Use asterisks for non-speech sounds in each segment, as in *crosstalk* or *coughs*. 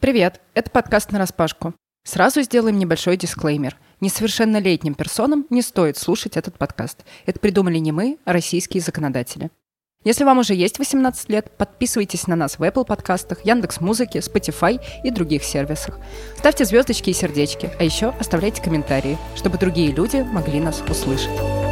Привет, это подкаст «Нараспашку». Сразу сделаем небольшой дисклеймер. Несовершеннолетним персонам не стоит слушать этот подкаст. Это придумали не мы, а российские законодатели. Если вам уже есть 18 лет, подписывайтесь на нас в Apple подкастах, Яндекс Музыке, Spotify и других сервисах. Ставьте звездочки и сердечки, а еще оставляйте комментарии, чтобы другие люди могли нас услышать.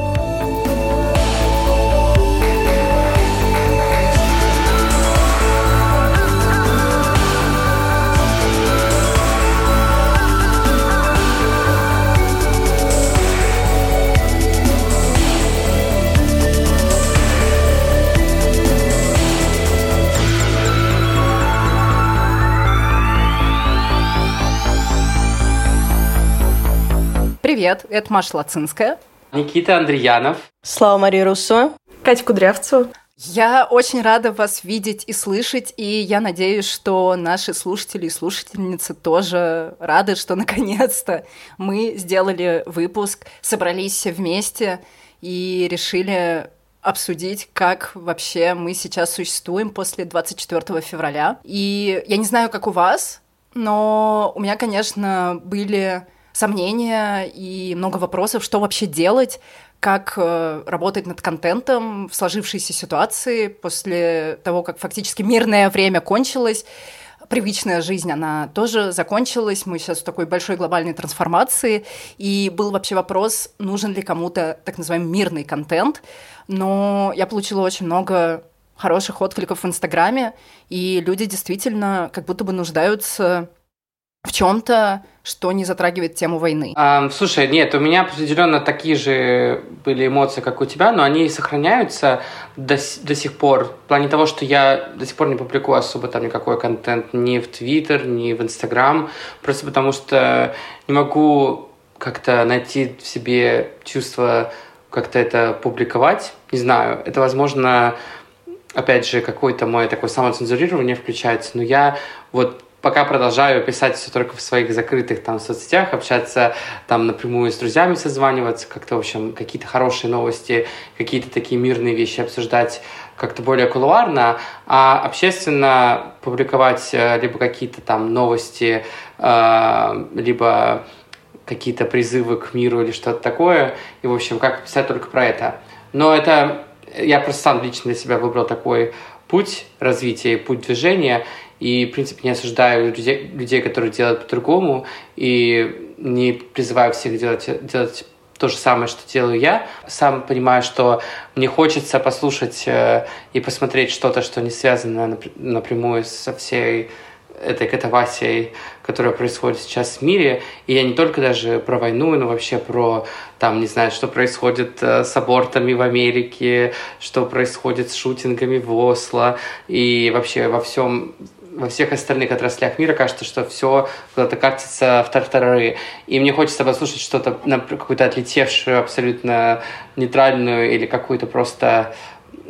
Привет, это Маша Лацинская. Никита Андреянов. Слава Мария Руссо. Катя Кудрявцева. Я очень рада вас видеть и слышать, и я надеюсь, что наши слушатели и слушательницы тоже рады, что наконец-то мы сделали выпуск, собрались все вместе и решили обсудить, как вообще мы сейчас существуем после 24 февраля. И я не знаю, как у вас, но у меня, конечно, были сомнения и много вопросов, что вообще делать, как э, работать над контентом в сложившейся ситуации после того, как фактически мирное время кончилось. Привычная жизнь, она тоже закончилась. Мы сейчас в такой большой глобальной трансформации. И был вообще вопрос, нужен ли кому-то так называемый мирный контент. Но я получила очень много хороших откликов в Инстаграме, и люди действительно как будто бы нуждаются в чем-то, что не затрагивает тему войны. А, слушай, нет, у меня определенно такие же были эмоции, как у тебя, но они сохраняются до, до сих пор. В плане того, что я до сих пор не публикую особо там никакой контент ни в Твиттер, ни в Инстаграм, просто потому что не могу как-то найти в себе чувство как-то это публиковать. Не знаю, это, возможно, опять же, какое-то мое такое самоцензурирование включается, но я вот пока продолжаю писать все только в своих закрытых там соцсетях, общаться там напрямую с друзьями, созваниваться, как-то, в общем, какие-то хорошие новости, какие-то такие мирные вещи обсуждать как-то более кулуарно, а общественно публиковать э, либо какие-то там новости, э, либо какие-то призывы к миру или что-то такое, и, в общем, как писать только про это. Но это я просто сам лично для себя выбрал такой путь развития, путь движения, и, в принципе, не осуждаю людей, людей которые делают по-другому, и не призываю всех делать, делать то же самое, что делаю я. Сам понимаю, что мне хочется послушать э, и посмотреть что-то, что не связано напрямую со всей этой катавасией, которая происходит сейчас в мире. И я не только даже про войну, но вообще про, там, не знаю, что происходит э, с абортами в Америке, что происходит с шутингами в Осло, и вообще во всем во всех остальных отраслях мира кажется, что все куда-то катится в тартарары. И мне хочется послушать что-то, на какую-то отлетевшую, абсолютно нейтральную или какую-то просто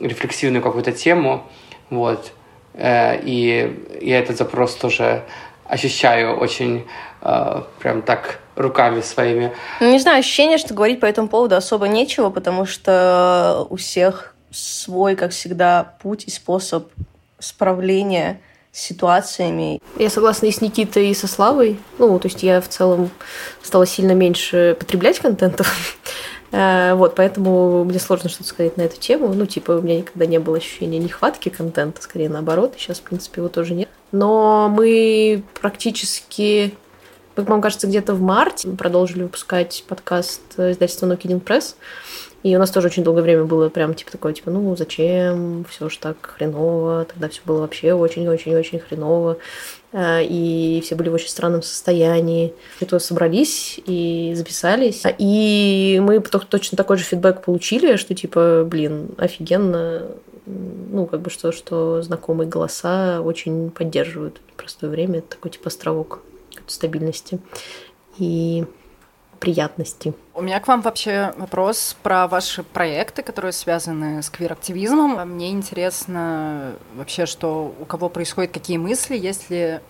рефлексивную какую-то тему. Вот. Э, и я этот запрос тоже ощущаю очень э, прям так руками своими. Ну, не знаю, ощущение, что говорить по этому поводу особо нечего, потому что у всех свой, как всегда, путь и способ справления ситуациями. Я согласна и с Никитой, и со Славой. Ну, то есть я в целом стала сильно меньше потреблять контента. *laughs* Э, вот, поэтому мне сложно что-то сказать на эту тему. Ну, типа, у меня никогда не было ощущения нехватки контента, скорее наоборот. Сейчас, в принципе, его тоже нет. Но мы практически, как вам кажется, где-то в марте продолжили выпускать подкаст издательства No Press. И у нас тоже очень долгое время было прям типа такое, типа, ну зачем, все ж так хреново, тогда все было вообще очень-очень-очень хреново, э, и все были в очень странном состоянии. И то собрались и записались, и мы точно такой же фидбэк получили, что типа, блин, офигенно, ну, как бы что, что знакомые голоса очень поддерживают простое время, это такой типа островок стабильности. И приятности. У меня к вам вообще вопрос про ваши проекты, которые связаны с квир-активизмом. Мне интересно вообще, что у кого происходят какие мысли, если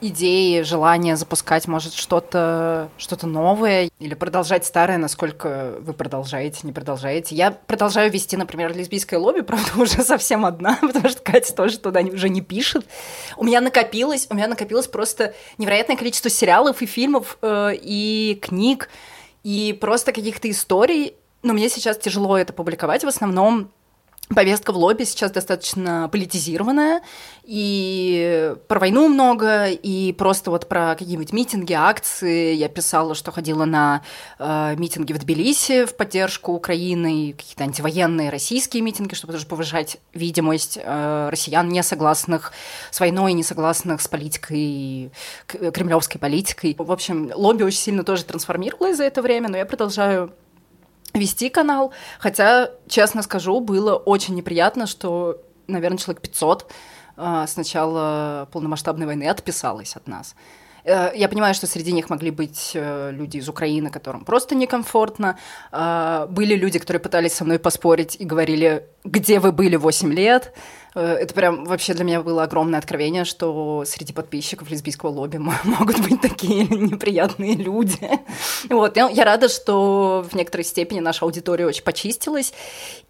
идеи, желание запускать, может, что-то что новое или продолжать старое, насколько вы продолжаете, не продолжаете. Я продолжаю вести, например, лесбийское лобби, *laughs* правда, уже совсем одна, *laughs* потому что Катя тоже туда уже не пишет. У меня накопилось, у меня накопилось просто невероятное количество сериалов и фильмов э, и книг, и просто каких-то историй, но мне сейчас тяжело это публиковать. В основном повестка в лобби сейчас достаточно политизированная, и про войну много, и просто вот про какие-нибудь митинги, акции. Я писала, что ходила на э, митинги в Тбилиси в поддержку Украины, какие-то антивоенные российские митинги, чтобы тоже повышать видимость э, россиян, не согласных с войной, не согласных с политикой, кремлевской политикой. В общем, лобби очень сильно тоже трансформировалось за это время, но я продолжаю вести канал. Хотя, честно скажу, было очень неприятно, что, наверное, человек 500 а, с начала полномасштабной войны отписалось от нас. Э, я понимаю, что среди них могли быть э, люди из Украины, которым просто некомфортно. А, были люди, которые пытались со мной поспорить и говорили, где вы были 8 лет. Э, это прям вообще для меня было огромное откровение, что среди подписчиков лесбийского лобби *laughs* могут быть такие *laughs* неприятные люди. Вот. Я рада, что в некоторой степени наша аудитория очень почистилась.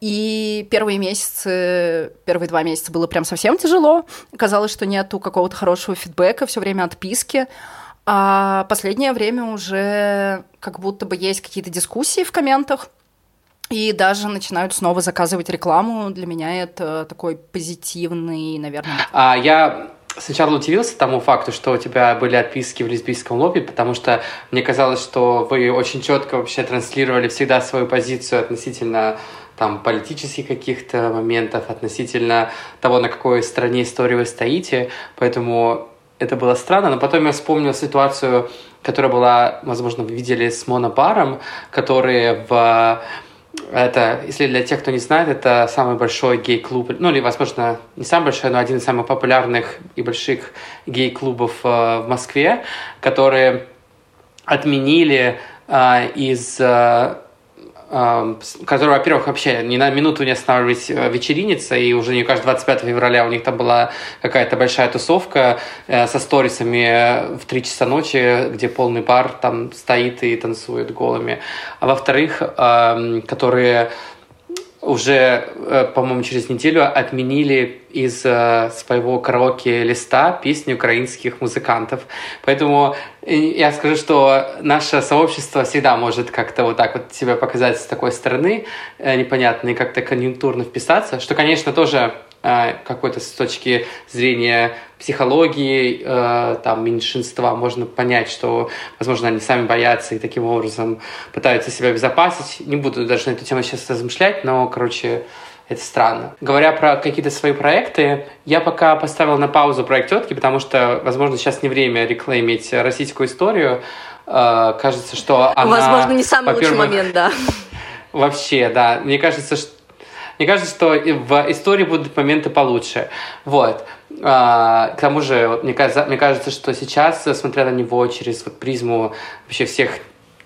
И первые месяцы, первые два месяца было прям совсем тяжело. Казалось, что нету какого-то хорошего фидбэка, все время отписки. А последнее время уже как будто бы есть какие-то дискуссии в комментах, и даже начинают снова заказывать рекламу. Для меня это такой позитивный, наверное. А я сначала удивился тому факту, что у тебя были отписки в лесбийском лобби, потому что мне казалось, что вы очень четко вообще транслировали всегда свою позицию относительно там политических каких-то моментов, относительно того, на какой стороне истории вы стоите, поэтому это было странно, но потом я вспомнил ситуацию, которая была, возможно, вы видели с Монобаром, которые в это, если для тех, кто не знает, это самый большой гей-клуб, ну или, возможно, не самый большой, но один из самых популярных и больших гей-клубов э, в Москве, которые отменили э, из э, который, во-первых, вообще ни на минуту не останавливались э, вечериниться, и уже не каждый 25 февраля у них там была какая-то большая тусовка э, со сторисами в 3 часа ночи, где полный бар там стоит и танцует голыми. А во-вторых, которые уже, э, по-моему, через неделю отменили из э, своего караоке-листа песни украинских музыкантов. Поэтому э, я скажу, что наше сообщество всегда может как-то вот так вот себя показать с такой стороны, непонятно, и как-то конъюнктурно вписаться, что, конечно, тоже какой-то с точки зрения психологии э, там меньшинства можно понять, что, возможно, они сами боятся и таким образом пытаются себя обезопасить. Не буду даже на эту тему сейчас размышлять, но, короче, это странно. Говоря про какие-то свои проекты, я пока поставил на паузу проект тетки, потому что, возможно, сейчас не время реклеймить российскую историю. Э, кажется, что она... Возможно, не самый лучший момент, да. *laughs* Вообще, да. Мне кажется, что мне кажется, что в истории будут моменты получше. Вот. А, к тому же, мне кажется, мне кажется, что сейчас, смотря на него через вот призму вообще всех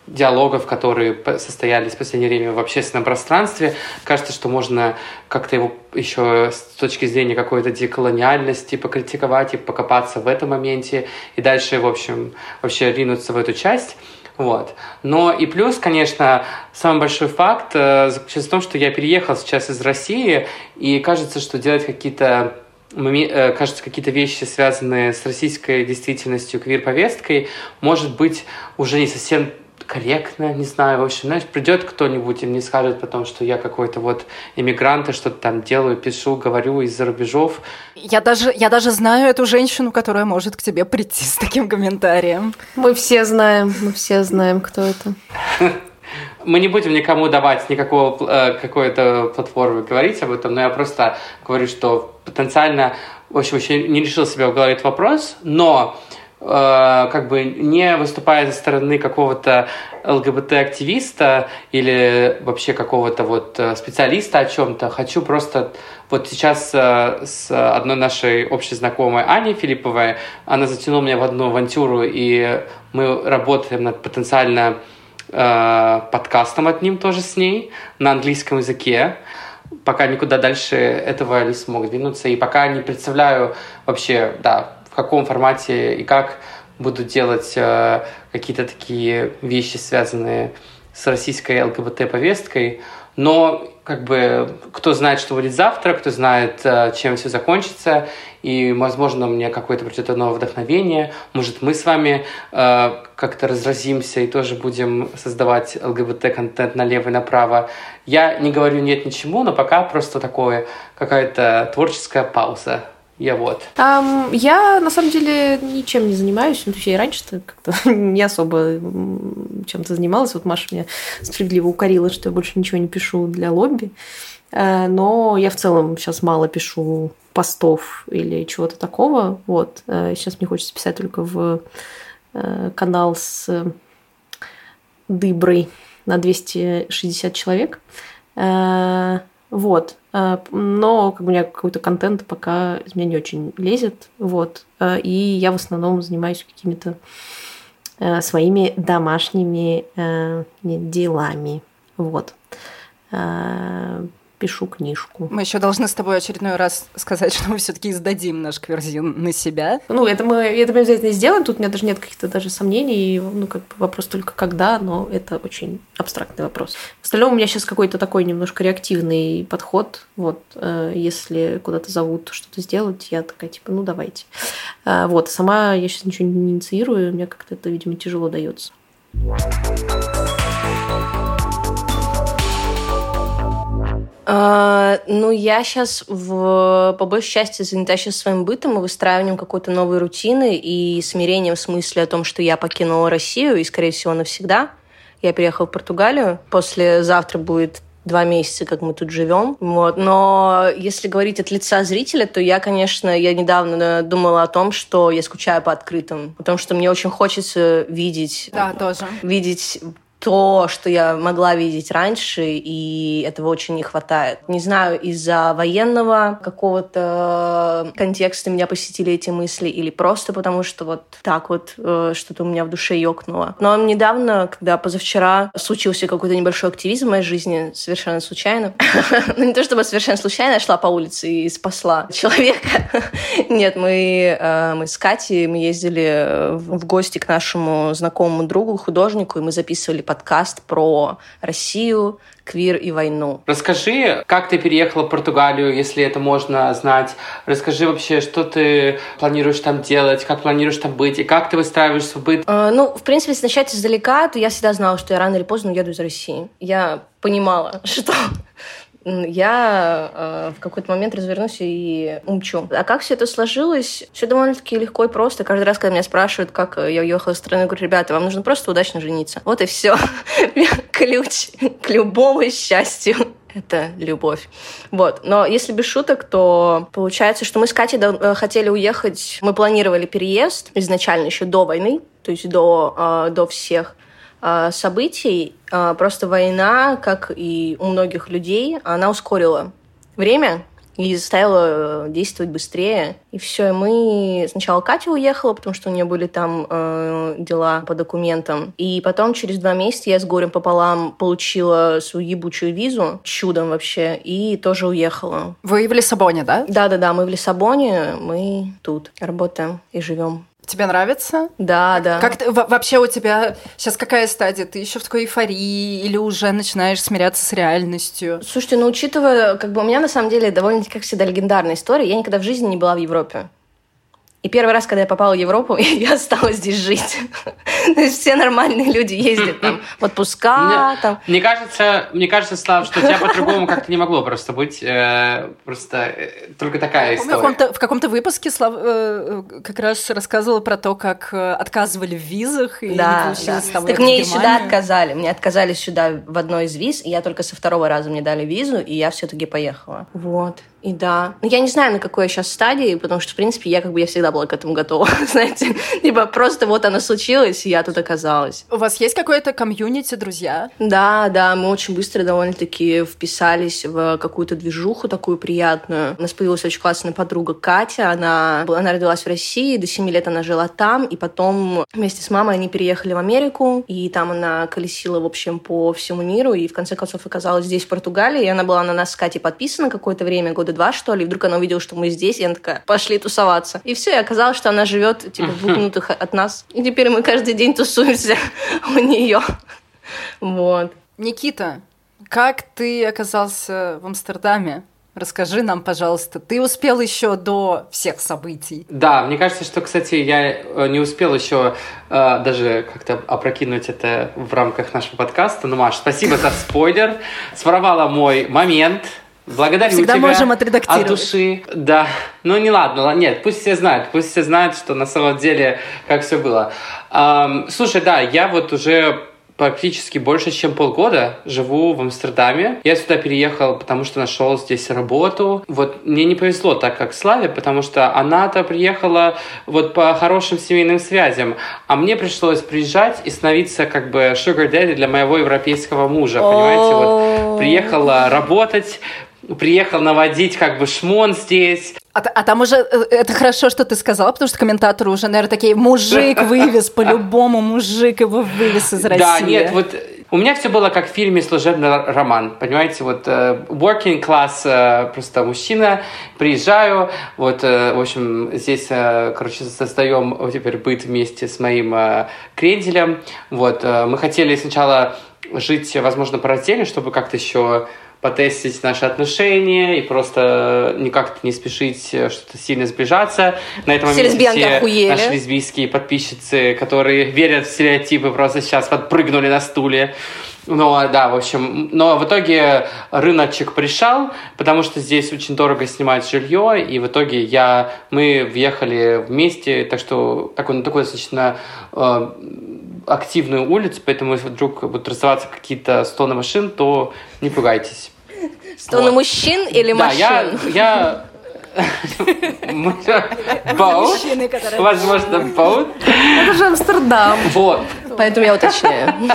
диалогов, которые состоялись в последнее время в общественном пространстве. Кажется, что можно как-то его еще с точки зрения какой-то деколониальности покритиковать и покопаться в этом моменте, и дальше, в общем, вообще ринуться в эту часть. Вот. Но и плюс, конечно, самый большой факт э, заключается в том, что я переехал сейчас из России, и кажется, что делать какие-то Э, кажется, какие-то вещи, связанные с российской действительностью, квир-повесткой, может быть уже не совсем корректно, не знаю, в общем, знаешь, придет кто-нибудь и мне скажет потом, что я какой-то вот иммигрант, и что-то там делаю, пишу, говорю из-за рубежов. Я даже, я даже знаю эту женщину, которая может к тебе прийти с таким комментарием. Мы все знаем, мы все знаем, кто это. *laughs* Мы не будем никому давать никакого э, какой-то платформы говорить об этом, но я просто говорю, что потенциально, в общем, еще не решил себе в голове этот вопрос, но как бы не выступая со стороны какого-то ЛГБТ-активиста или вообще какого-то вот э, специалиста о чем-то, хочу просто вот сейчас э, с одной нашей общей знакомой Аней Филипповой, она затянула меня в одну авантюру, и мы работаем над потенциально э, подкастом одним тоже с ней на английском языке. Пока никуда дальше этого не смог двинуться. И пока не представляю вообще, да, в каком формате и как буду делать э, какие-то такие вещи, связанные с российской ЛГБТ-повесткой. Но как бы кто знает, что будет завтра, кто знает, э, чем все закончится, и, возможно, мне какое-то придет новое вдохновение. Может, мы с вами э, как-то разразимся и тоже будем создавать ЛГБТ-контент налево и направо. Я не говорю нет ничему, но пока просто такое какая-то творческая пауза. Я вот. Um, я на самом деле ничем не занимаюсь. Ну, я раньше-то как-то *laughs* не особо чем-то занималась. Вот Маша меня справедливо укорила, что я больше ничего не пишу для лобби. Э, но я в целом сейчас мало пишу постов или чего-то такого. Вот. Э, сейчас мне хочется писать только в э, канал с дыброй на 260 человек. Вот. Но как у меня какой-то контент пока из меня не очень лезет. Вот. И я в основном занимаюсь какими-то своими домашними делами. Вот пишу книжку. Мы еще должны с тобой очередной раз сказать, *laughs* что мы все-таки издадим наш кверзин на себя. Ну, это мы, это мы обязательно сделаем. Тут у меня даже нет каких-то даже сомнений. Ну, как бы вопрос только когда, но это очень абстрактный вопрос. В остальном у меня сейчас какой-то такой немножко реактивный подход. Вот, э, если куда-то зовут что-то сделать, я такая, типа, ну, давайте. Э, вот, сама я сейчас ничего не инициирую, мне как-то это, видимо, тяжело дается. Ну, я сейчас в, по большей части занята сейчас своим бытом и выстраиванием какой-то новой рутины и смирением в смысле о том, что я покинула Россию и, скорее всего, навсегда. Я переехала в Португалию. После завтра будет два месяца, как мы тут живем. Вот. Но если говорить от лица зрителя, то я, конечно, я недавно думала о том, что я скучаю по открытым. Потому что мне очень хочется видеть... Да, тоже. Видеть то, что я могла видеть раньше, и этого очень не хватает. Не знаю, из-за военного какого-то контекста меня посетили эти мысли, или просто потому, что вот так вот э, что-то у меня в душе ёкнуло. Но недавно, когда позавчера случился какой-то небольшой активизм в моей жизни, совершенно случайно, *laughs* ну не то чтобы совершенно случайно, я шла по улице и спасла человека. *laughs* Нет, мы, э, мы с Катей, мы ездили в гости к нашему знакомому другу, художнику, и мы записывали подкаст про Россию, квир и войну. Расскажи, как ты переехала в Португалию, если это можно знать. Расскажи вообще, что ты планируешь там делать, как планируешь там быть, и как ты выстраиваешь свой быт. Uh, ну, в принципе, если начать издалека, то я всегда знала, что я рано или поздно уеду из России. Я понимала, *laughs* что я э, в какой-то момент развернусь и умчу. А как все это сложилось? Все довольно-таки легко и просто. Каждый раз, когда меня спрашивают, как я уехала из страны, говорю, ребята, вам нужно просто удачно жениться. Вот и все. *laughs* Ключ к любому счастью это любовь. Вот. Но если без шуток, то получается, что мы с Катей э, хотели уехать. Мы планировали переезд изначально еще до войны, то есть до, э, до всех. А, событий. А, просто война, как и у многих людей, она ускорила время и заставила действовать быстрее. И все, и мы... Сначала Катя уехала, потому что у нее были там э, дела по документам. И потом через два месяца я с горем пополам получила свою ебучую визу, чудом вообще, и тоже уехала. Вы в Лиссабоне, да? Да-да-да, мы в Лиссабоне, мы тут работаем и живем. Тебе нравится? Да, да. Как ты, вообще у тебя сейчас какая стадия? Ты еще в такой эйфории или уже начинаешь смиряться с реальностью? Слушайте, ну учитывая, как бы у меня на самом деле довольно, как всегда, легендарная история. Я никогда в жизни не была в Европе. И первый раз, когда я попала в Европу, *laughs* я осталась здесь жить. То есть все нормальные люди ездят там в отпуска. Мне, там. мне кажется, мне кажется, Слав, что у тебя по-другому как-то не могло просто быть. Э, просто э, только такая история. В каком-то, в каком-то выпуске Слав э, как раз рассказывала про то, как отказывали в визах. И да, да. Так мне и сюда отказали. Мне отказали сюда в одной из виз, и я только со второго раза мне дали визу, и я все-таки поехала. Вот. И да. Ну, я не знаю, на какой я сейчас стадии, потому что, в принципе, я как бы я всегда была к этому готова, *laughs* знаете. Либо просто вот оно случилось, и я тут оказалась. У вас есть какое-то комьюнити, друзья? Да, да, мы очень быстро довольно-таки вписались в какую-то движуху такую приятную. У нас появилась очень классная подруга Катя, она, она родилась в России, до 7 лет она жила там, и потом вместе с мамой они переехали в Америку, и там она колесила, в общем, по всему миру, и в конце концов оказалась здесь, в Португалии, и она была на нас с Катей подписана какое-то время, года года два, что ли, и вдруг она увидела, что мы здесь, и она такая, пошли тусоваться. И все, и оказалось, что она живет, типа, в двух минутах от нас. И теперь мы каждый день тусуемся *laughs* у нее. Вот. Никита, как ты оказался в Амстердаме? Расскажи нам, пожалуйста, ты успел еще до всех событий? Да, мне кажется, что, кстати, я э, не успел еще э, даже как-то опрокинуть это в рамках нашего подкаста. Ну, Маш, спасибо за спойлер. Своровала мой момент. Благодарю Всегда тебя можем отредактировать. от души. Да. Ну, не ладно, нет, пусть все знают, пусть все знают, что на самом деле как все было. Эм, слушай, да, я вот уже практически больше, чем полгода живу в Амстердаме. Я сюда переехал, потому что нашел здесь работу. Вот мне не повезло так, как Славе, потому что она-то приехала вот по хорошим семейным связям, а мне пришлось приезжать и становиться как бы sugar daddy для моего европейского мужа, понимаете? Вот приехала работать, приехал наводить как бы шмон здесь. А, а там уже, э, это хорошо, что ты сказала, потому что комментаторы уже, наверное, такие, мужик вывез, *laughs* по-любому мужик его вывез из России. Да, нет, вот у меня все было как в фильме «Служебный роман», понимаете, вот uh, working class просто мужчина, приезжаю, вот, в общем, здесь, короче, создаем теперь быт вместе с моим кренделем, вот, мы хотели сначала жить, возможно, по раздельно, чтобы как-то еще потестить наши отношения и просто никак не спешить что-то сильно сближаться. На этом все моменте все охуели. наши лесбийские подписчицы, которые верят в стереотипы, просто сейчас подпрыгнули на стуле. Ну, да, в общем, но в итоге рыночек пришел, потому что здесь очень дорого снимать жилье, и в итоге я, мы въехали вместе, так что такой, на такой достаточно э, активную улицу, поэтому если вдруг будут расставаться какие-то стоны машин, то не пугайтесь. Стоны вот. мужчин или да, машин? Да, я... *laughs* Боут. Возможно, боут. Это же Амстердам. Вот. Поэтому я уточняю. *laughs*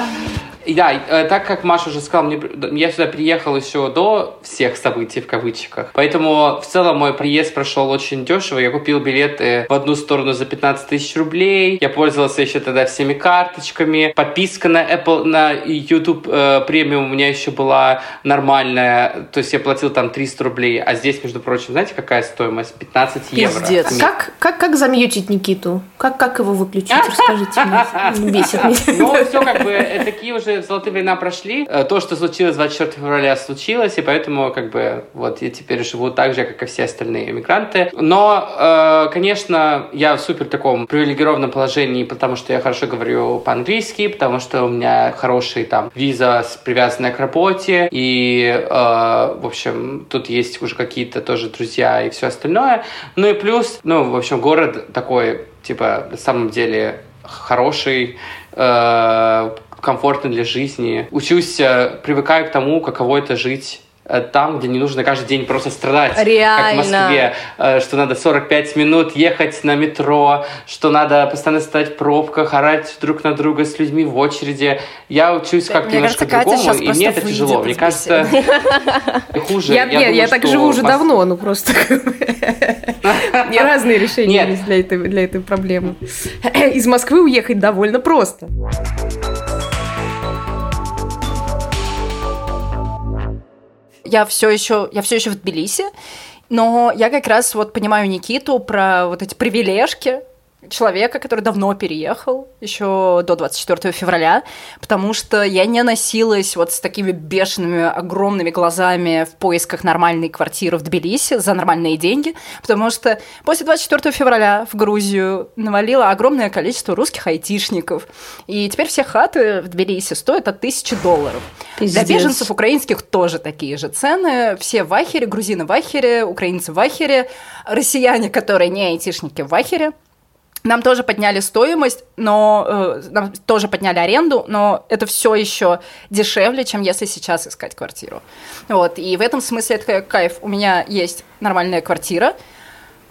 Да, э, так как Маша уже сказала, мне, я сюда приехал еще до всех событий, в кавычках. Поэтому в целом мой приезд прошел очень дешево. Я купил билеты в одну сторону за 15 тысяч рублей. Я пользовался еще тогда всеми карточками. Подписка на Apple, на YouTube э, премиум у меня еще была нормальная. То есть я платил там 300 рублей. А здесь, между прочим, знаете, какая стоимость? 15 евро. Пиздец. Как, как, как замьютить Никиту? Как, как его выключить? Расскажите мне. *laughs* Бесит меня. Ну, все как бы, э, такие уже золотые времена прошли. Э, то, что случилось 24 февраля, случилось, и поэтому, как бы, вот, я теперь живу так же, как и все остальные иммигранты. Но, э, конечно, я в супер таком привилегированном положении, потому что я хорошо говорю по-английски, потому что у меня хороший там виза, привязанная к работе, и, э, в общем, тут есть уже какие-то тоже друзья и все остальное. Ну и плюс, ну, в общем, город такой, типа, на самом деле хороший, э, комфортно для жизни. Учусь, э, привыкаю к тому, каково это жить э, там, где не нужно каждый день просто страдать. Реально. Как в Москве, э, что надо 45 минут ехать на метро, что надо постоянно стоять в пробках, орать друг на друга с людьми в очереди. Я учусь как-то немножко другому, и мне это тяжело. Мне кажется, *laughs* хуже. Я, я, я так живу уже давно, ну просто *laughs* не разные решения для этой, для этой проблемы. *clears throat* Из Москвы уехать довольно просто. Я все еще, я все еще в Тбилиси, но я как раз вот понимаю Никиту про вот эти привилежки, человека, который давно переехал, еще до 24 февраля, потому что я не носилась вот с такими бешеными, огромными глазами в поисках нормальной квартиры в Тбилиси за нормальные деньги, потому что после 24 февраля в Грузию навалило огромное количество русских айтишников, и теперь все хаты в Тбилиси стоят от тысячи долларов. Пиздец. Для беженцев украинских тоже такие же цены, все в ахере, грузины в ахере, украинцы в ахере, россияне, которые не айтишники в ахере, нам тоже подняли стоимость, но э, нам тоже подняли аренду, но это все еще дешевле, чем если сейчас искать квартиру. Вот, и в этом смысле это кайф. У меня есть нормальная квартира,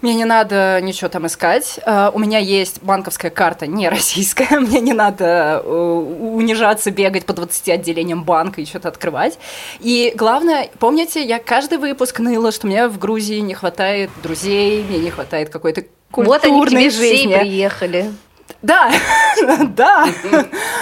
мне не надо ничего там искать. Uh, у меня есть банковская карта, не российская. *laughs* Мне не надо uh, унижаться, бегать по 20 отделениям банка и что-то открывать. И главное, помните, я каждый выпуск ныла, что мне в Грузии не хватает друзей, мне не хватает какой-то вот они к тебе жизни. все приехали. Да, *laughs* да.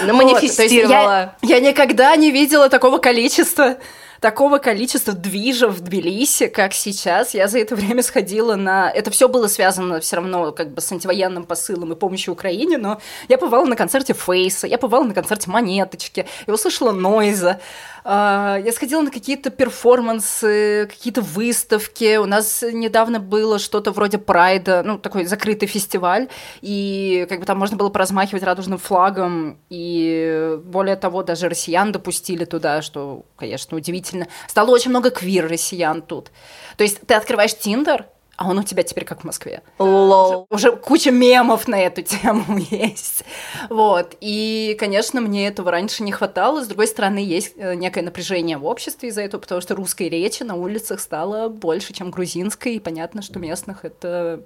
Наманифестировала. Вот, я, никогда не видела такого количества такого количества движа в Тбилиси, как сейчас. Я за это время сходила на... Это все было связано все равно как бы с антивоенным посылом и помощью Украине, но я бывала на концерте Фейса, я бывала на концерте Монеточки, я услышала Нойза. А, я сходила на какие-то перформансы, какие-то выставки. У нас недавно было что-то вроде Прайда, ну, такой закрытый фестиваль, и как бы там можно было поразмахивать радужным флагом, и более того, даже россиян допустили туда, что, конечно, удивительно. Стало очень много квир-россиян тут. То есть ты открываешь Тиндер, а он у тебя теперь как в Москве. Лол. Уже куча мемов на эту тему *laughs* есть. Вот. И, конечно, мне этого раньше не хватало. С другой стороны, есть э, некое напряжение в обществе из-за этого, потому что русской речи на улицах стало больше, чем грузинской, и понятно, что местных это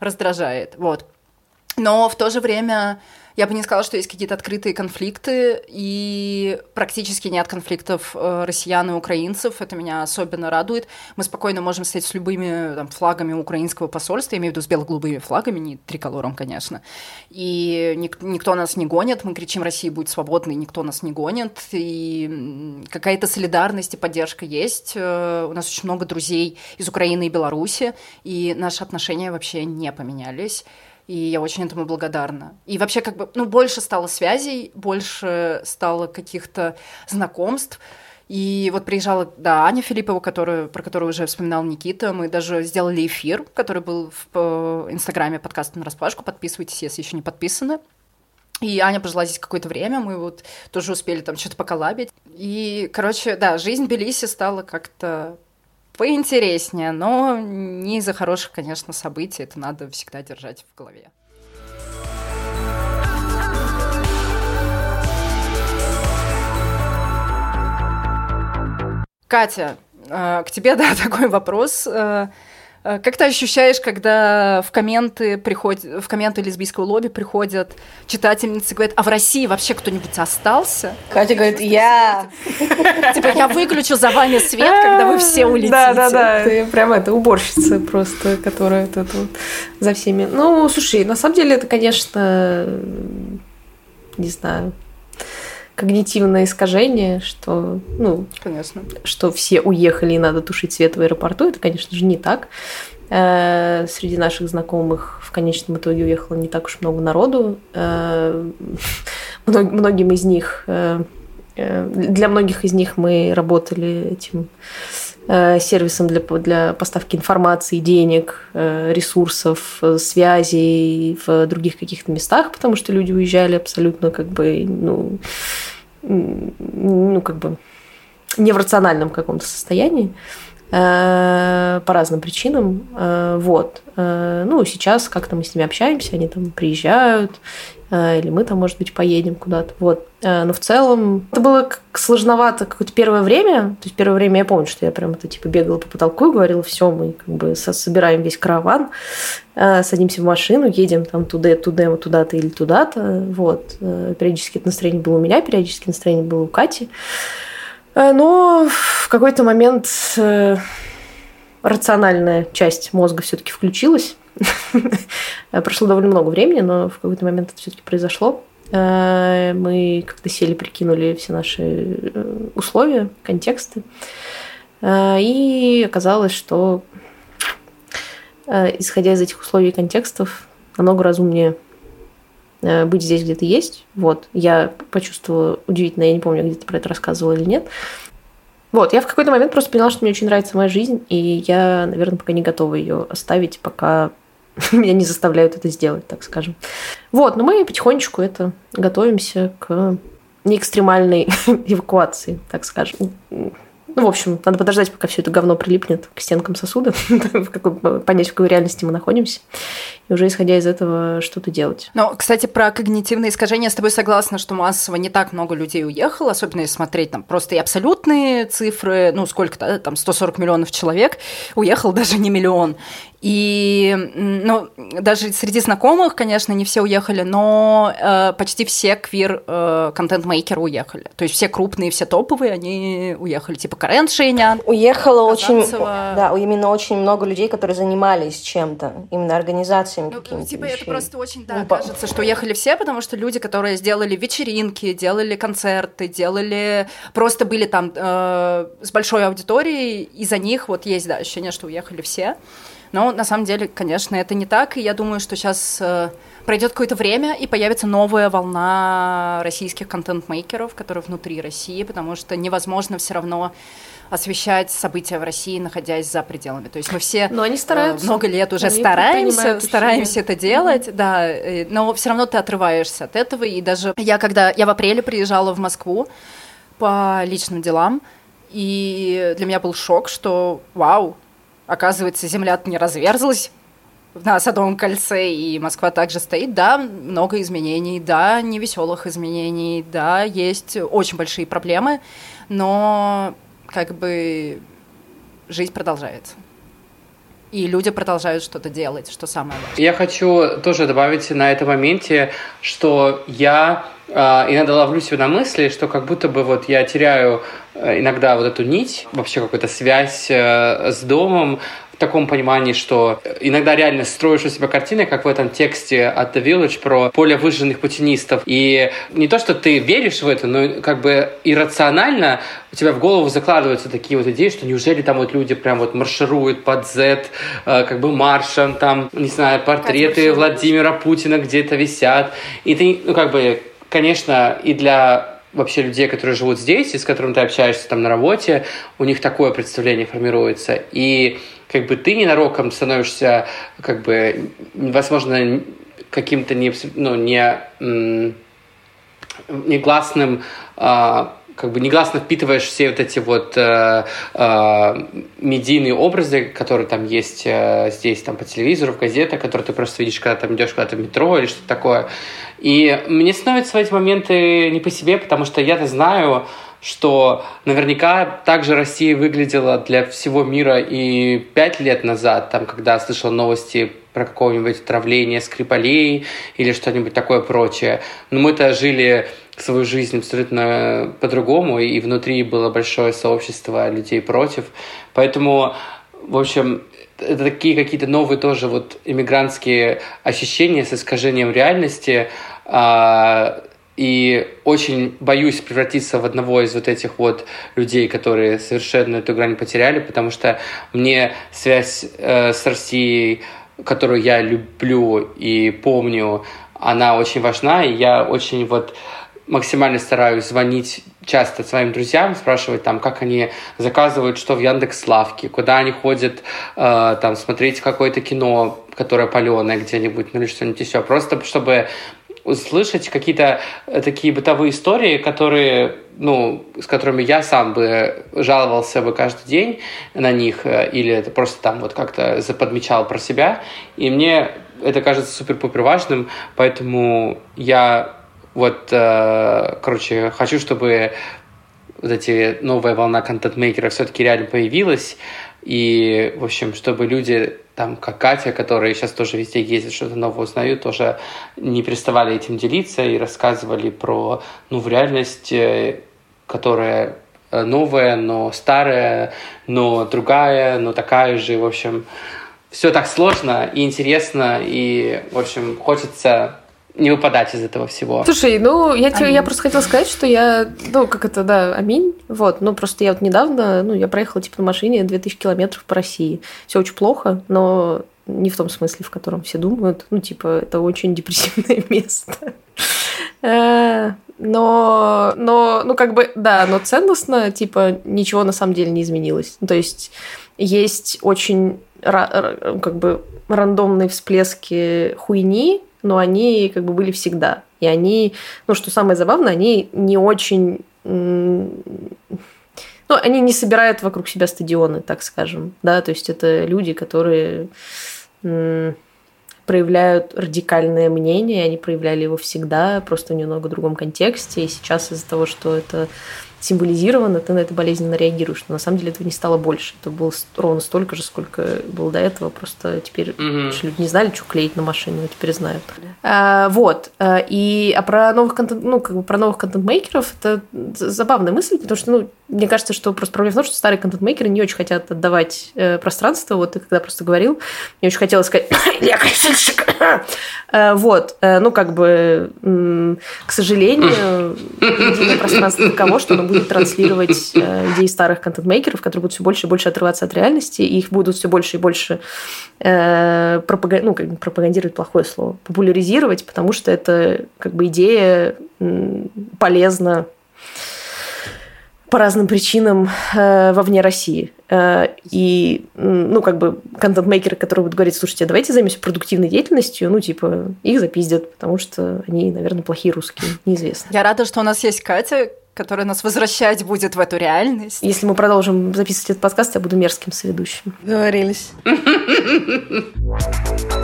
раздражает. Вот. Но в то же время я бы не сказала, что есть какие-то открытые конфликты, и практически нет конфликтов э, россиян и украинцев. Это меня особенно радует. Мы спокойно можем стоять с любыми там, флагами украинского посольства, я имею в виду с бело-голубыми флагами, не триколором, конечно. И ник- никто нас не гонит, мы кричим «Россия будет свободной», никто нас не гонит, и какая-то солидарность и поддержка есть. Э, у нас очень много друзей из Украины и Беларуси, и наши отношения вообще не поменялись и я очень этому благодарна. И вообще как бы, ну, больше стало связей, больше стало каких-то знакомств, и вот приезжала, да, Аня Филиппова, которую, про которую уже вспоминал Никита. Мы даже сделали эфир, который был в Инстаграме подкаста на распашку. Подписывайтесь, если еще не подписаны. И Аня пожила здесь какое-то время, мы вот тоже успели там что-то поколабить. И, короче, да, жизнь Белиси стала как-то поинтереснее, но не из-за хороших, конечно, событий. Это надо всегда держать в голове. Катя, э, к тебе, *laughs* да, такой вопрос. Э, как ты ощущаешь, когда в комменты приходят, в комменты лесбийского лобби приходят читательницы и говорят, а в России вообще кто-нибудь остался? Катя говорит, я. Типа, я выключу за вами свет, *laughs* когда вы все улетите. Да, да, да. Ты прям это уборщица просто, которая вот за всеми. Ну, слушай, на самом деле это, конечно, не знаю, когнитивное искажение, что, ну, конечно. что все уехали и надо тушить свет в аэропорту, это, конечно же, не так. Э, среди наших знакомых в конечном итоге уехало не так уж много народу. Э, многим из них, э, для многих из них мы работали этим сервисом для, для поставки информации, денег, э, ресурсов, э, связей в других каких-то местах, потому что люди уезжали абсолютно как бы, ну, ну как бы не в рациональном каком-то состоянии по разным причинам. Вот. Ну, сейчас как-то мы с ними общаемся, они там приезжают, Э, или мы там, может быть, поедем куда-то. Вот. Э, но в целом это было сложновато какое-то первое время. То есть первое время я помню, что я прям это типа бегала по потолку и говорила, все, мы как бы собираем весь караван, э, садимся в машину, едем там туда, туда, туда-то или туда-то. Вот. Периодически это настроение было у меня, периодически настроение было у Кати. Но в какой-то момент рациональная часть мозга все-таки включилась *laughs* Прошло довольно много времени, но в какой-то момент это все-таки произошло. Э, мы как-то сели, прикинули все наши э, условия, контексты. Э, и оказалось, что исходя из этих условий и контекстов, намного разумнее быть здесь, где ты есть. Вот. Я почувствовала удивительно, я не помню, где ты про это рассказывала или нет. Вот, я в какой-то момент просто поняла, что мне очень нравится моя жизнь, и я, наверное, пока не готова ее оставить, пока *laughs* меня не заставляют это сделать, так скажем. Вот, но мы потихонечку это готовимся к неэкстремальной *laughs* эвакуации, так скажем. Ну, в общем, надо подождать, пока все это говно прилипнет к стенкам сосуда, *laughs* в какой, понять, в какой реальности мы находимся, и уже исходя из этого что-то делать. Но, кстати, про когнитивные искажения с тобой согласна, что массово не так много людей уехало, особенно если смотреть там просто и абсолютные цифры, ну, сколько-то, там, 140 миллионов человек, уехал даже не миллион. И, ну, даже среди знакомых, конечно, не все уехали, но э, почти все квир-контент-мейкеры э, уехали. То есть все крупные, все топовые, они уехали. Типа Карен Шейнян. Уехало очень, да, именно очень много людей, которые занимались чем-то, именно организациями ну, какими-то Типа вещей. это просто очень, да, ну, кажется, что уехали все, потому что люди, которые сделали вечеринки, делали концерты, делали, просто были там э, с большой аудиторией, и за них вот есть, да, ощущение, что уехали все. Но на самом деле, конечно, это не так. И я думаю, что сейчас э, пройдет какое-то время, и появится новая волна российских контент-мейкеров, которые внутри России, потому что невозможно все равно освещать события в России, находясь за пределами. То есть мы все но они э, стараются. много лет уже они стараемся, стараемся это делать, mm-hmm. да, э, но все равно ты отрываешься от этого. И даже я, когда я в апреле приезжала в Москву по личным делам, и для меня был шок, что вау, Оказывается, земля не разверзлась на Садовом кольце, и Москва также стоит. Да, много изменений, да, невеселых изменений, да, есть очень большие проблемы, но как бы жизнь продолжается. И люди продолжают что-то делать, что самое важное. Я хочу тоже добавить на этом моменте, что я иногда ловлю себя на мысли, что как будто бы вот я теряю э, иногда вот эту нить, вообще какую-то связь э, с домом, в таком понимании, что иногда реально строишь у себя картины, как в этом тексте от The Village про поле выжженных путинистов. И не то, что ты веришь в это, но как бы иррационально у тебя в голову закладываются такие вот идеи, что неужели там вот люди прям вот маршируют под Z, э, как бы маршем, там, не знаю, портреты Владимира Путина где-то висят. И ты, ну, как бы, конечно, и для вообще людей, которые живут здесь, и с которыми ты общаешься там на работе, у них такое представление формируется. И как бы ты ненароком становишься, как бы, возможно, каким-то не, ну, не, негласным а, как бы негласно впитываешь все вот эти вот э, э, медийные образы, которые там есть э, здесь, там по телевизору, в газетах, которые ты просто видишь, когда там идешь куда-то в метро или что-то такое. И мне становятся в эти моменты не по себе, потому что я-то знаю, что наверняка также Россия выглядела для всего мира и пять лет назад, там, когда слышал новости про какое-нибудь отравление Скрипалей или что-нибудь такое прочее. Но мы-то жили свою жизнь абсолютно по-другому, и внутри было большое сообщество людей против. Поэтому, в общем, это такие какие-то новые тоже вот иммигрантские ощущения с искажением реальности, а, и очень боюсь превратиться в одного из вот этих вот людей, которые совершенно эту грань потеряли, потому что мне связь э, с Россией, которую я люблю и помню, она очень важна, и я очень вот максимально стараюсь звонить часто своим друзьям, спрашивать там, как они заказывают что в Яндекс Лавке, куда они ходят э, там смотреть какое-то кино, которое паленое где-нибудь, ну или что-нибудь еще. Просто чтобы услышать какие-то э, такие бытовые истории, которые, ну, с которыми я сам бы жаловался бы каждый день на них, э, или это просто там вот как-то заподмечал про себя. И мне это кажется супер-пупер важным, поэтому я вот, э, короче, хочу, чтобы вот эти новая волна контент-мейкеров все-таки реально появилась, и, в общем, чтобы люди, там, как Катя, которые сейчас тоже везде ездят, что-то новое узнают, тоже не переставали этим делиться и рассказывали про, ну, в реальность, э, которая э, новая, но старая, но другая, но такая же, в общем, все так сложно и интересно, и, в общем, хочется не выпадать из этого всего. Слушай, ну, я, тебе, я просто хотела сказать, что я, ну, как это, да, аминь, вот, ну, просто я вот недавно, ну, я проехала, типа, на машине 2000 километров по России. Все очень плохо, но не в том смысле, в котором все думают. Ну, типа, это очень депрессивное *laughs* место. Э, но, но, ну, как бы, да, но ценностно, типа, ничего на самом деле не изменилось. То есть, есть очень, как бы, рандомные всплески хуйни, но они как бы были всегда. И они, ну, что самое забавное, они не очень... Ну, они не собирают вокруг себя стадионы, так скажем, да, то есть это люди, которые проявляют радикальное мнение, они проявляли его всегда, просто в немного другом контексте, и сейчас из-за того, что это символизировано, ты на это болезненно реагируешь. Но на самом деле этого не стало больше. Это было ровно столько же, сколько было до этого. Просто теперь mm-hmm. люди не знали, что клеить на машине, но теперь знают. А, вот. А, и а про новых контент, ну, как бы про новых контент-мейкеров это забавная мысль, потому что, ну, мне кажется, что просто проблема в том, что старые контент-мейкеры не очень хотят отдавать э, пространство. Вот ты когда просто говорил, мне очень хотелось сказать, *coughs* я красильщик. э, *coughs* вот. Э, ну, как бы, к сожалению, *coughs* единое пространство таково, что оно будет транслировать э, идеи старых контент-мейкеров, которые будут все больше и больше отрываться от реальности, и их будут все больше и больше э, ну, пропагандировать плохое слово, популяризировать, потому что это как бы идея полезна по разным причинам э, вовне России. Э, и, ну, как бы, контент-мейкеры, которые будут говорить, слушайте, давайте займемся продуктивной деятельностью, ну, типа, их запиздят, потому что они, наверное, плохие русские, неизвестно. Я рада, что у нас есть Катя, которая нас возвращать будет в эту реальность. Если мы продолжим записывать этот подкаст, я буду мерзким соведущим. Договорились. *laughs*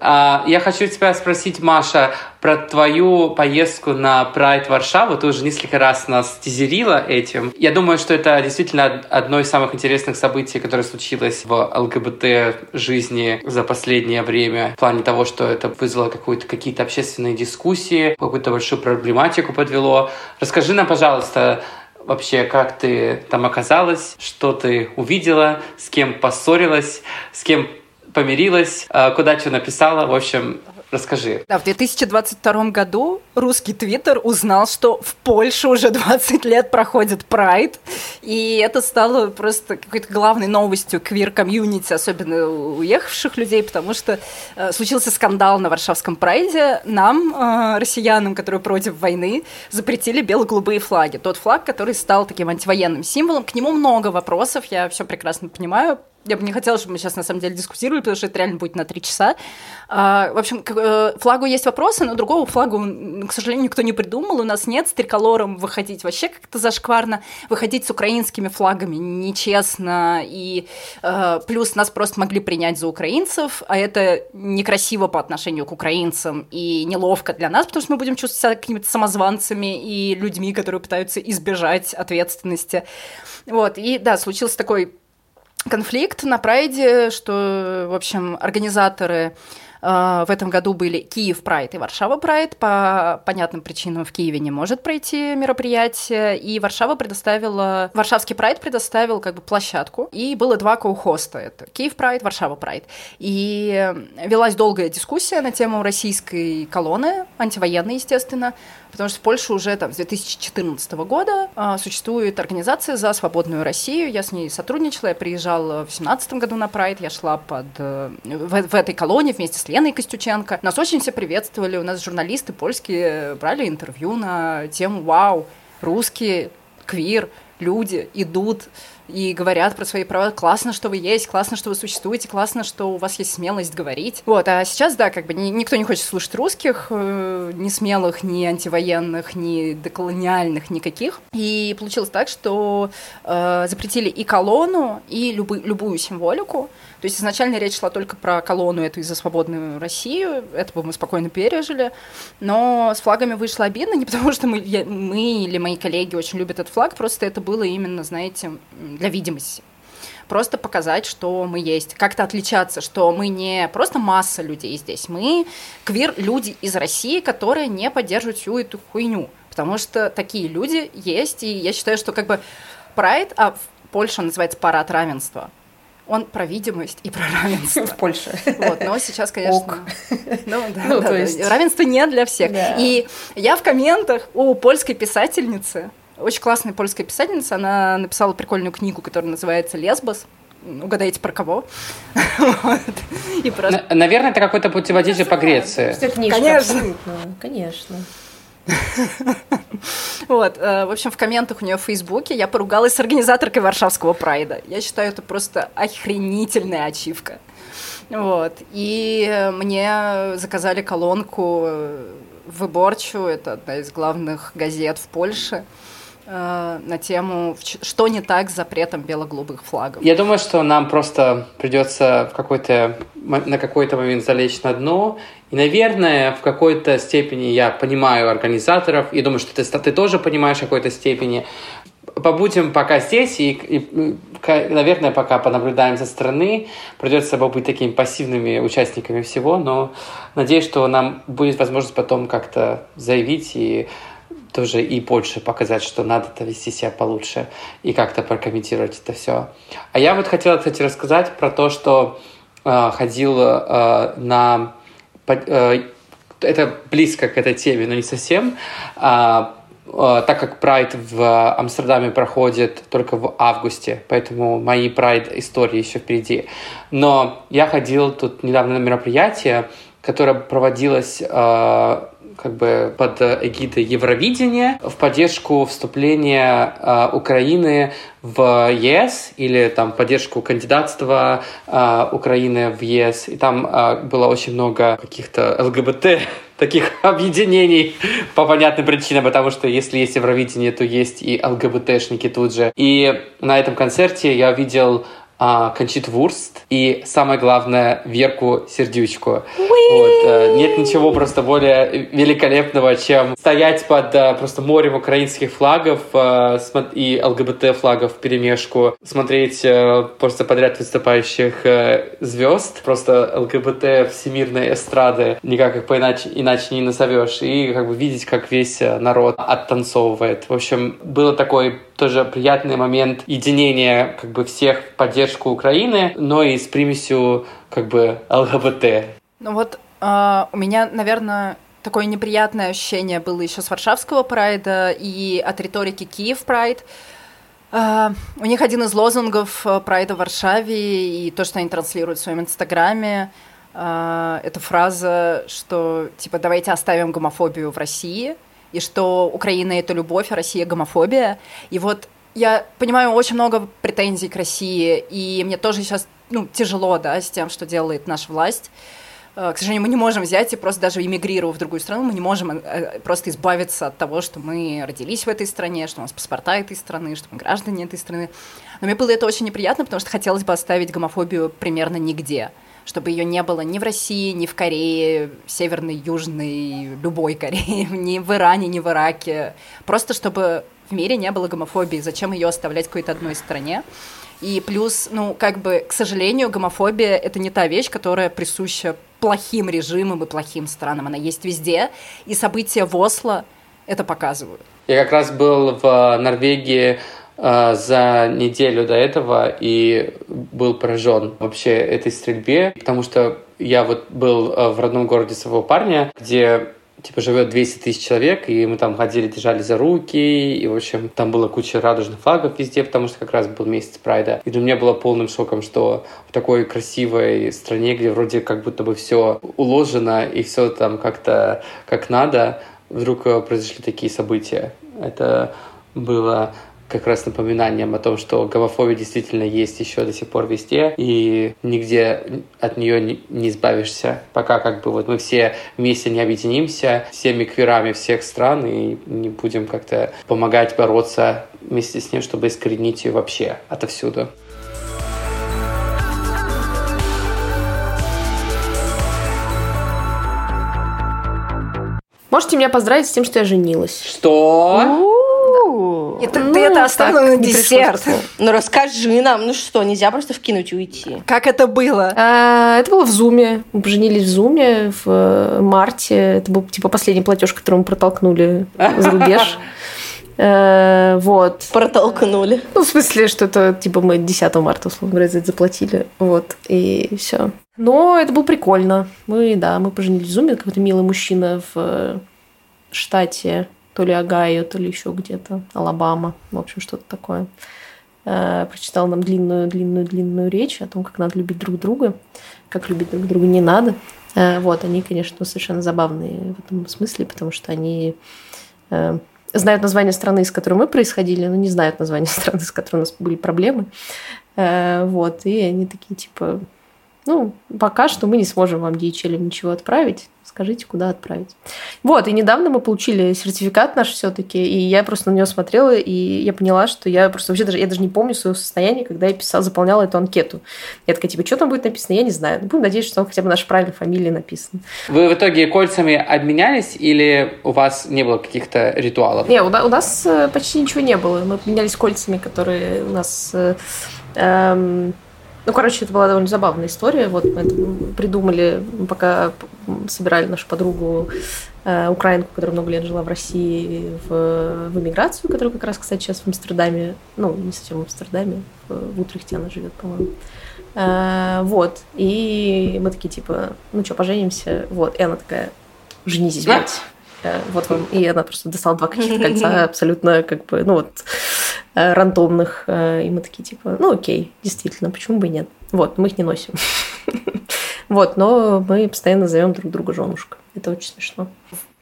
я хочу тебя спросить, Маша, про твою поездку на Pride Варшаву. Ты уже несколько раз нас тизерила этим. Я думаю, что это действительно одно из самых интересных событий, которое случилось в ЛГБТ жизни за последнее время. В плане того, что это вызвало какие-то общественные дискуссии, какую-то большую проблематику подвело. Расскажи нам, пожалуйста, вообще, как ты там оказалась, что ты увидела, с кем поссорилась, с кем помирилась, а, куда что написала. В общем, Расскажи. Да, в 2022 году русский твиттер узнал, что в Польше уже *laughs* 20 лет проходит прайд, и это стало просто какой-то главной новостью квир-комьюнити, особенно уехавших людей, потому что э, случился скандал на Варшавском прайде. Нам, э, россиянам, которые против войны, запретили бело-голубые флаги. Тот флаг, который стал таким антивоенным символом. К нему много вопросов, я все прекрасно понимаю, я бы не хотела, чтобы мы сейчас на самом деле дискутировали, потому что это реально будет на три часа. А, в общем, к э, флагу есть вопросы, но другого флагу, к сожалению, никто не придумал. У нас нет с триколором выходить вообще как-то зашкварно. Выходить с украинскими флагами нечестно. И э, плюс нас просто могли принять за украинцев, а это некрасиво по отношению к украинцам и неловко для нас, потому что мы будем чувствовать себя какими-то самозванцами и людьми, которые пытаются избежать ответственности. Вот, и да, случился такой конфликт на прайде, что, в общем, организаторы в этом году были Киев Прайд и Варшава Прайд. По понятным причинам в Киеве не может пройти мероприятие. И Варшава предоставила... Варшавский Прайд предоставил как бы площадку. И было два коу-хоста. Это Киев Прайд, Варшава Прайд. И велась долгая дискуссия на тему российской колонны, антивоенной, естественно, Потому что в Польше уже там, с 2014 года а, существует организация «За свободную Россию». Я с ней сотрудничала, я приезжала в 2017 году на Прайд, я шла под, э, в, в этой колонии вместе с Леной Костюченко. Нас очень все приветствовали, у нас журналисты польские брали интервью на тему «Вау, русские, квир, люди идут и говорят про свои права. Классно, что вы есть, классно, что вы существуете, классно, что у вас есть смелость говорить. Вот, а сейчас, да, как бы ни, никто не хочет слушать русских, э, ни смелых, ни антивоенных, ни деколониальных, никаких. И получилось так, что э, запретили и колонну, и любы, любую символику. То есть изначально речь шла только про колонну эту из-за свободную Россию, это бы мы спокойно пережили, но с флагами вышло обидно, не потому что мы, я, мы или мои коллеги очень любят этот флаг, просто это было именно, знаете, для видимости. Просто показать, что мы есть, как-то отличаться, что мы не просто масса людей здесь, мы квир-люди из России, которые не поддерживают всю эту хуйню, потому что такие люди есть, и я считаю, что как бы прайд, а он называется парад равенства, он про видимость и про равенство. В Польше. Вот, но сейчас, конечно... Ок. Ну, да, ну, да, то есть... Равенство не для всех. Да. И я в комментах у польской писательницы, очень классная польская писательница, она написала прикольную книгу, которая называется «Лесбос», Угадайте, про кого? *laughs* вот. И просто... Наверное, это какой-то путеводитель по Греции. Конечно. Конечно. *laughs* Вот, э, в общем, в комментах у нее в Фейсбуке я поругалась с организаторкой Варшавского прайда. Я считаю, это просто охренительная ачивка. Вот, и мне заказали колонку в Выборчу, это одна из главных газет в Польше. Э, на тему, что не так с запретом бело-голубых флагов. Я думаю, что нам просто придется в какой-то, на какой-то момент залечь на дно. И, наверное, в какой-то степени я понимаю организаторов, и думаю, что ты, ты тоже понимаешь в какой-то степени. Побудем пока здесь, и, и, наверное, пока понаблюдаем со стороны. Придется быть такими пассивными участниками всего, но надеюсь, что нам будет возможность потом как-то заявить и тоже и больше показать, что надо-то вести себя получше и как-то прокомментировать это все. А я вот хотела, кстати, рассказать про то, что э, ходил э, на... Э, это близко к этой теме, но не совсем. Э, э, так как Прайд в Амстердаме проходит только в августе, поэтому мои Прайд истории еще впереди. Но я ходил тут недавно на мероприятие, которое проводилось э, как бы под эгидой Евровидения в поддержку вступления э, Украины в ЕС или там поддержку кандидатства э, Украины в ЕС. И там э, было очень много каких-то ЛГБТ *laughs* таких объединений *laughs* по понятным причинам, потому что если есть Евровидение, то есть и ЛГБТшники тут же. И на этом концерте я видел а, Кончит Вурст и, самое главное, Верку Сердючку. Вот, а, нет ничего просто более великолепного, чем стоять под а, просто морем украинских флагов а, и ЛГБТ-флагов в перемешку, смотреть просто подряд выступающих звезд, просто ЛГБТ всемирной эстрады, никак их иначе, иначе не назовешь, и как бы видеть, как весь народ оттанцовывает. В общем, было такой тоже приятный момент единения как бы всех в поддержку Украины, но и с примесью как бы ЛГБТ. Ну вот э, у меня, наверное, такое неприятное ощущение было еще с Варшавского прайда и от риторики Киев прайд. Uh, у них один из лозунгов э, прайда в Варшаве и то, что они транслируют в своем инстаграме, uh, это фраза, что типа давайте оставим гомофобию в России – и что Украина — это любовь, а Россия — гомофобия. И вот я понимаю очень много претензий к России, и мне тоже сейчас ну, тяжело да, с тем, что делает наша власть. Э, к сожалению, мы не можем взять и просто даже эмигрировав в другую страну, мы не можем э, просто избавиться от того, что мы родились в этой стране, что у нас паспорта этой страны, что мы граждане этой страны. Но мне было это очень неприятно, потому что хотелось бы оставить гомофобию примерно нигде чтобы ее не было ни в России, ни в Корее, Северной, Южной, любой Корее, *laughs* ни в Иране, ни в Ираке. Просто чтобы в мире не было гомофобии. Зачем ее оставлять в какой-то одной стране? И плюс, ну, как бы, к сожалению, гомофобия — это не та вещь, которая присуща плохим режимам и плохим странам. Она есть везде, и события в Осло это показывают. Я как раз был в Норвегии а, за неделю до этого и был поражен вообще этой стрельбе, потому что я вот был а, в родном городе своего парня, где типа живет 200 тысяч человек, и мы там ходили, держали за руки, и, в общем, там была куча радужных флагов везде, потому что как раз был месяц Прайда. И для меня было полным шоком, что в такой красивой стране, где вроде как будто бы все уложено, и все там как-то как надо, вдруг э, произошли такие события. Это было как раз напоминанием о том, что гомофобия действительно есть еще до сих пор везде, и нигде от нее не, избавишься, пока как бы вот мы все вместе не объединимся, всеми квирами всех стран, и не будем как-то помогать бороться вместе с ним, чтобы искоренить ее вообще отовсюду. Можете меня поздравить с тем, что я женилась. Что? Это, ну, ты это оставила на десерт. Ну расскажи нам, ну что, нельзя просто вкинуть и уйти. Как это было? А, это было в Зуме. Мы поженились в Зуме в э, марте. Это был типа последний платеж, который мы протолкнули за рубеж. *laughs* Э, вот. Протолкнули. Ну, в смысле, что это, типа, мы 10 марта, условно говоря, за это заплатили. Вот, и все. Но это было прикольно. Мы, да, мы поженились в Зуме. Какой-то милый мужчина в э, штате то ли Огайо, то ли еще где-то, Алабама, в общем, что-то такое. Э, прочитал нам длинную-длинную-длинную речь о том, как надо любить друг друга, как любить друг друга не надо. Э, вот, они, конечно, совершенно забавные в этом смысле, потому что они э, знают название страны, из которой мы происходили, но не знают название *laughs* страны, с которой у нас были проблемы. Вот, и они такие, типа, ну, пока что мы не сможем вам DHL ничего отправить скажите, куда отправить. Вот, и недавно мы получили сертификат наш все-таки, и я просто на него смотрела, и я поняла, что я просто вообще даже, я даже не помню своего состояния, когда я писала, заполняла эту анкету. Я такая, типа, что там будет написано, я не знаю. Будем надеяться, что там хотя бы наша правильная фамилия написана. Вы в итоге кольцами обменялись или у вас не было каких-то ритуалов? Не, у, у нас э, почти ничего не было. Мы обменялись кольцами, которые у нас... Э, эм, ну, короче, это была довольно забавная история. Вот мы это придумали, пока собирали нашу подругу э, украинку, которая много лет жила в России, в, в эмиграцию, которая как раз, кстати, сейчас в Амстердаме, ну, не совсем в Амстердаме, в, в Утрехте она живет, по-моему. Э, вот. И мы такие, типа, ну что, поженимся? Вот. И она такая, женитесь, блядь. Э, вот вам. И она просто достала два каких-то кольца абсолютно как бы, ну вот, э, рандомных. Э, и мы такие, типа, ну окей, действительно, почему бы и нет. Вот, мы их не носим. *laughs* Вот, но мы постоянно зовем друг друга женушка. Это очень смешно.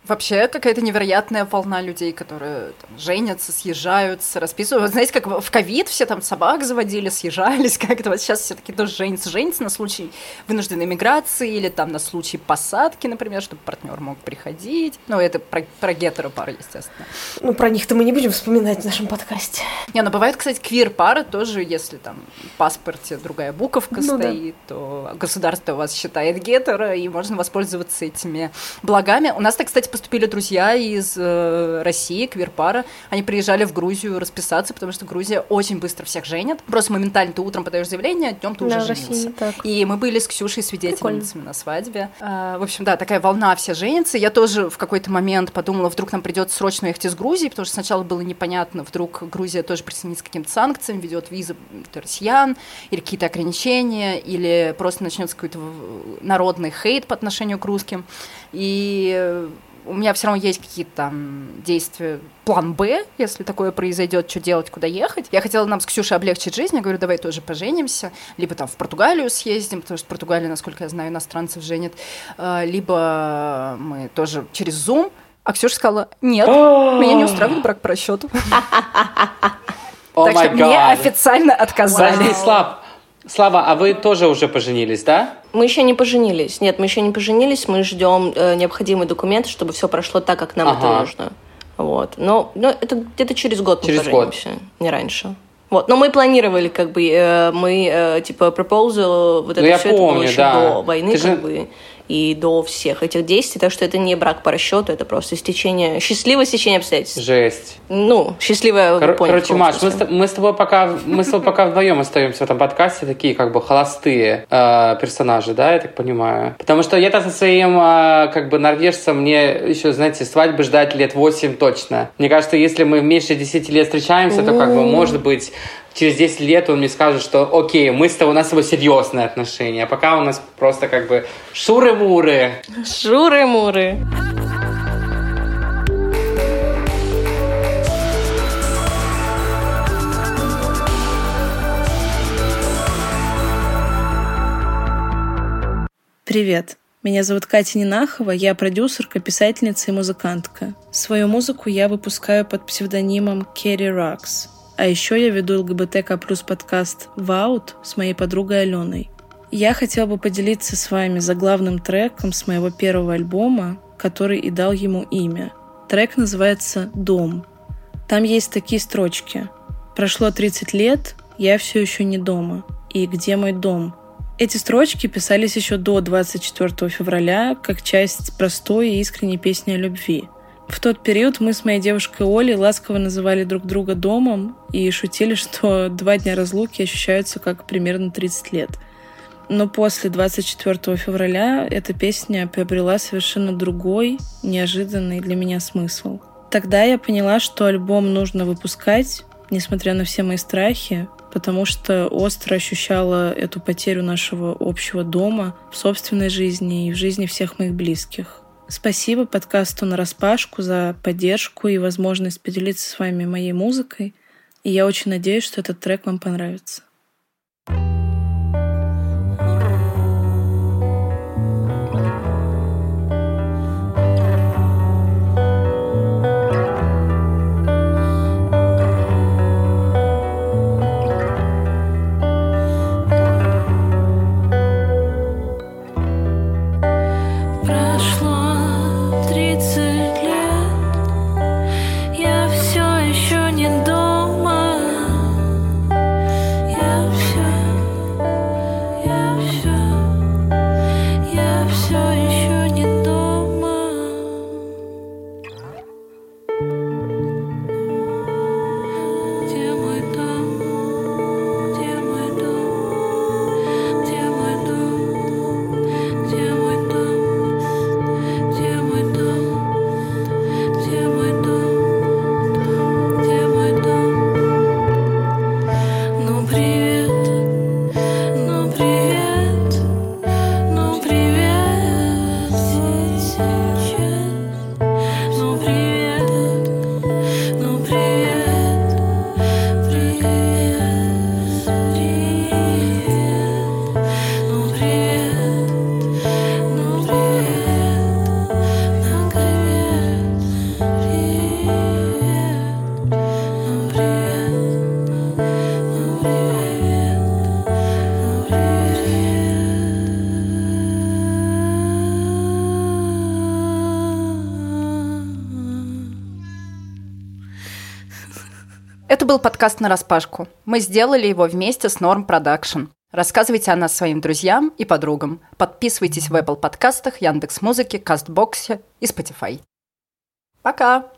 Вообще какая-то невероятная волна людей, которые там, женятся, съезжаются, расписывают. Знаете, как в ковид все там собак заводили, съезжались *laughs* как-то. Вот сейчас все таки тоже женятся, женятся на случай вынужденной миграции или там на случай посадки, например, чтобы партнер мог приходить. Ну, это про, про гетеро-пары, естественно. Ну, про них-то мы не будем вспоминать в нашем подкасте. Не, ну бывает, кстати, квир-пары тоже, если там в паспорте другая буковка ну, стоит, да. то государство вас считает гетеро, и можно воспользоваться этими благами. У нас-то, кстати, поступили друзья из э, России, квирпара. Они приезжали в Грузию расписаться, потому что Грузия очень быстро всех женит. Просто моментально ты утром подаешь заявление, днем ты да, уже женился. И мы были с Ксюшей свидетельницами Прикольно. на свадьбе. А, в общем, да, такая волна все женятся. Я тоже в какой-то момент подумала, вдруг нам придется срочно ехать из Грузии, потому что сначала было непонятно, вдруг Грузия тоже присоединится к каким-то санкциям, ведет визы россиян, или какие-то ограничения, или просто начнется какой-то народный хейт по отношению к русским. И у меня все равно есть какие-то там действия, план Б, если такое произойдет, что делать, куда ехать. Я хотела нам с Ксюшей облегчить жизнь, я говорю, давай тоже поженимся, либо там в Португалию съездим, потому что в Португалии, насколько я знаю, иностранцев женят, а, либо мы тоже через Zoom. А Ксюша сказала, нет, меня не устраивает брак по расчету. *laughs* Так что мне официально отказали. Слав, Слава, а вы тоже уже поженились, да? Мы еще не поженились. Нет, мы еще не поженились. Мы ждем э, необходимые документы, чтобы все прошло так, как нам ага. это нужно. Вот. Но, но это где-то через год через мы поженимся, год. не раньше. Вот, но мы планировали, как бы, э, мы, э, типа, proposal, вот ну, это все помню, это было еще да. до войны, Ты как же... бы и до всех этих действий, так что это не брак по расчету, это просто стечение, счастливое стечение обстоятельств. Жесть. Ну, счастливое Кор- понял, Короче, Маш, мы с, мы с тобой пока, мы с тобой пока вдвоем остаемся в этом подкасте, такие как бы холостые э, персонажи, да, я так понимаю. Потому что я-то со своим э, как бы норвежцем мне еще, знаете, свадьбы ждать лет 8 точно. Мне кажется, если мы меньше 10 лет встречаемся, то как бы может быть через 10 лет он мне скажет, что окей, мы с тобой, у нас с тобой серьезные отношения, а пока у нас просто как бы шуры-муры. Шуры-муры. Привет. Меня зовут Катя Нинахова, я продюсерка, писательница и музыкантка. Свою музыку я выпускаю под псевдонимом Керри Рокс. А еще я веду ЛГБТК плюс подкаст «Ваут» с моей подругой Аленой. Я хотела бы поделиться с вами заглавным треком с моего первого альбома, который и дал ему имя. Трек называется «Дом». Там есть такие строчки. «Прошло 30 лет, я все еще не дома. И где мой дом?» Эти строчки писались еще до 24 февраля как часть простой и искренней песни о любви – в тот период мы с моей девушкой Олей ласково называли друг друга домом и шутили, что *laughs* два дня разлуки ощущаются как примерно 30 лет. Но после 24 февраля эта песня приобрела совершенно другой, неожиданный для меня смысл. Тогда я поняла, что альбом нужно выпускать, несмотря на все мои страхи, потому что остро ощущала эту потерю нашего общего дома в собственной жизни и в жизни всех моих близких. Спасибо подкасту на распашку за поддержку и возможность поделиться с вами моей музыкой. И я очень надеюсь, что этот трек вам понравится. Был подкаст на распашку. Мы сделали его вместе с Norm Production. Рассказывайте о нас своим друзьям и подругам. Подписывайтесь в Apple подкастах, Яндекс Музыке, Кастбоксе и Spotify. Пока!